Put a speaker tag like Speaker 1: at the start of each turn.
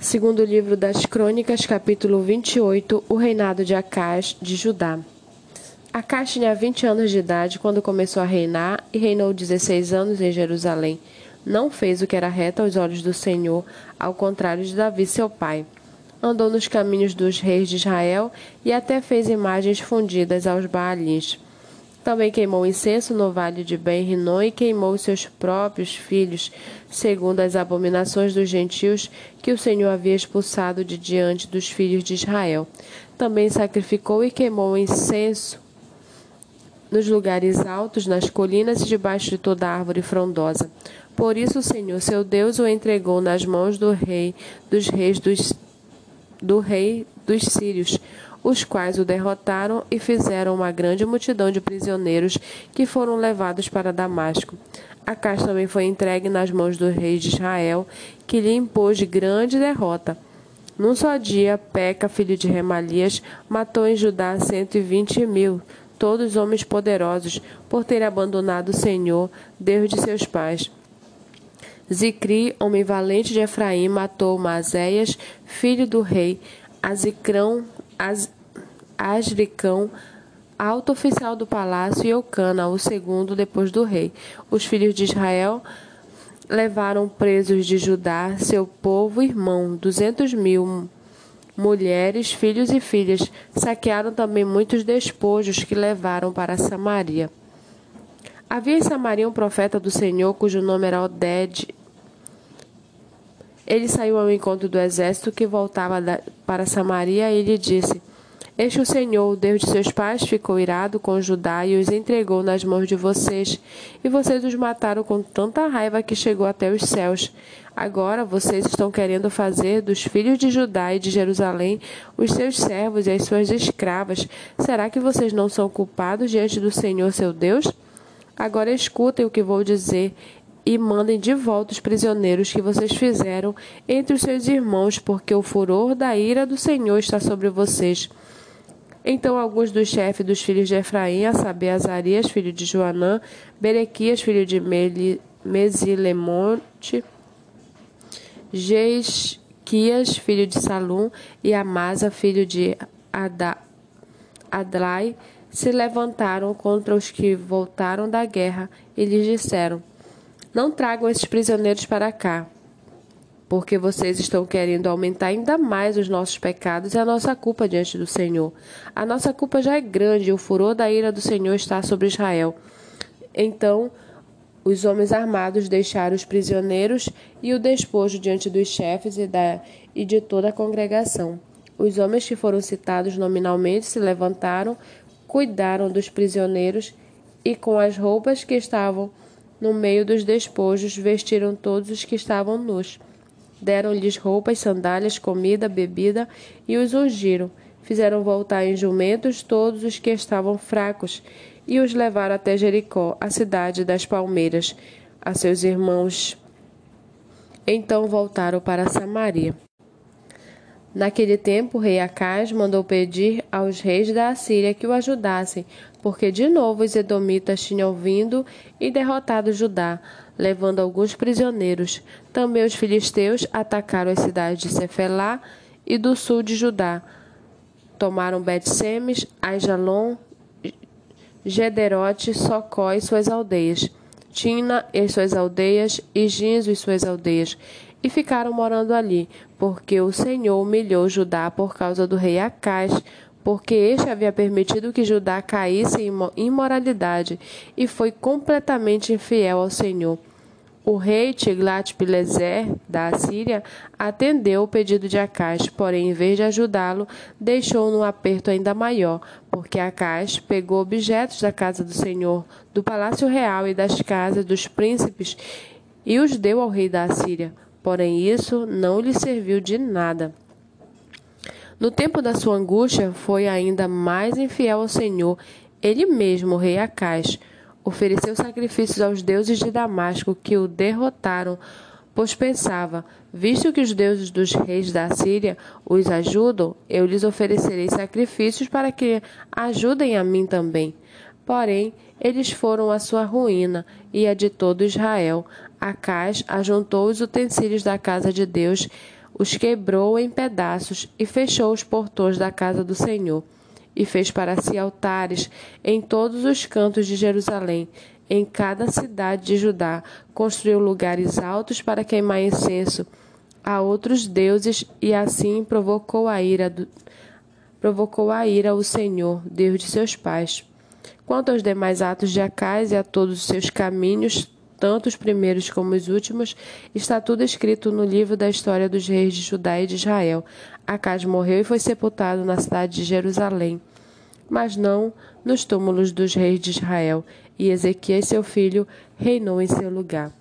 Speaker 1: Segundo livro das Crônicas, capítulo 28, o reinado de Acás de Judá. Acás tinha 20 anos de idade quando começou a reinar e reinou 16 anos em Jerusalém. Não fez o que era reto aos olhos do Senhor, ao contrário de Davi, seu pai. Andou nos caminhos dos reis de Israel e até fez imagens fundidas aos Baalins. Também queimou incenso no vale de Ben-Rinon e queimou seus próprios filhos, segundo as abominações dos gentios que o Senhor havia expulsado de diante dos filhos de Israel. Também sacrificou e queimou incenso nos lugares altos, nas colinas e debaixo de toda árvore frondosa. Por isso o Senhor, seu Deus, o entregou nas mãos do rei dos reis dos, do rei dos sírios os quais o derrotaram e fizeram uma grande multidão de prisioneiros que foram levados para Damasco. Acas também foi entregue nas mãos do rei de Israel, que lhe impôs grande derrota. Num só dia, Peca, filho de Remalias, matou em Judá cento e vinte mil, todos homens poderosos, por ter abandonado o Senhor, Deus de seus pais. Zicri, homem valente de Efraim, matou Mazéias, filho do rei, Azicrão, Az, Asricão, alto oficial do palácio, e Eucana, o segundo depois do rei. Os filhos de Israel levaram presos de Judá, seu povo irmão, duzentos mil mulheres, filhos e filhas. Saquearam também muitos despojos que levaram para Samaria. Havia em Samaria um profeta do Senhor, cujo nome era Oded. Ele saiu ao encontro do exército que voltava para Samaria e lhe disse: Este o Senhor, o Deus de seus pais, ficou irado com Judá e os entregou nas mãos de vocês, e vocês os mataram com tanta raiva que chegou até os céus. Agora vocês estão querendo fazer dos filhos de Judá e de Jerusalém os seus servos e as suas escravas. Será que vocês não são culpados diante do Senhor seu Deus? Agora escutem o que vou dizer e mandem de volta os prisioneiros que vocês fizeram entre os seus irmãos, porque o furor da ira do Senhor está sobre vocês. Então alguns dos chefes dos filhos de Efraim, a saber, Azarias, filho de Joanã, Berequias, filho de Mesilemonte, Jesquias, filho de Salum, e Amasa, filho de Adlai, se levantaram contra os que voltaram da guerra e lhes disseram: não tragam esses prisioneiros para cá, porque vocês estão querendo aumentar ainda mais os nossos pecados e a nossa culpa diante do Senhor. A nossa culpa já é grande e o furor da ira do Senhor está sobre Israel. Então, os homens armados deixaram os prisioneiros e o despojo diante dos chefes e, da, e de toda a congregação. Os homens que foram citados nominalmente se levantaram, cuidaram dos prisioneiros e, com as roupas que estavam no meio dos despojos, vestiram todos os que estavam nus. Deram-lhes roupas, sandálias, comida, bebida e os ungiram. Fizeram voltar em jumentos todos os que estavam fracos e os levaram até Jericó, a cidade das palmeiras, a seus irmãos. Então voltaram para Samaria. Naquele tempo, o rei Acaz mandou pedir aos reis da Assíria que o ajudassem, porque de novo os edomitas tinham vindo e derrotado Judá, levando alguns prisioneiros. Também os filisteus atacaram as cidades de Cefelá e do sul de Judá. Tomaram Bet-Semes, Aijalon, Gederote, Socó e suas aldeias, Tina e suas aldeias, e Ginzo e suas aldeias, e ficaram morando ali, porque o Senhor humilhou Judá por causa do rei Acás, porque este havia permitido que Judá caísse em imoralidade e foi completamente infiel ao Senhor. O rei Tiglat-Pileser da Assíria atendeu o pedido de Acás, porém, em vez de ajudá-lo, deixou-o num aperto ainda maior, porque Acás pegou objetos da casa do Senhor, do palácio real e das casas dos príncipes e os deu ao rei da Assíria porém isso não lhe serviu de nada. No tempo da sua angústia, foi ainda mais infiel ao Senhor. Ele mesmo, o rei Acais, ofereceu sacrifícios aos deuses de Damasco que o derrotaram, pois pensava: visto que os deuses dos reis da Síria os ajudam, eu lhes oferecerei sacrifícios para que ajudem a mim também. Porém, eles foram a sua ruína e a de todo Israel. Acás ajuntou os utensílios da casa de Deus, os quebrou em pedaços e fechou os portões da casa do Senhor. E fez para si altares em todos os cantos de Jerusalém, em cada cidade de Judá. Construiu lugares altos para queimar incenso a outros deuses e assim provocou a ira do, provocou a ira o Senhor, Deus de seus pais. Quanto aos demais atos de Acais e a todos os seus caminhos, tanto os primeiros como os últimos, está tudo escrito no livro da história dos reis de Judá e de Israel. Acas morreu e foi sepultado na cidade de Jerusalém, mas não nos túmulos dos reis de Israel, e Ezequias, seu filho, reinou em seu lugar.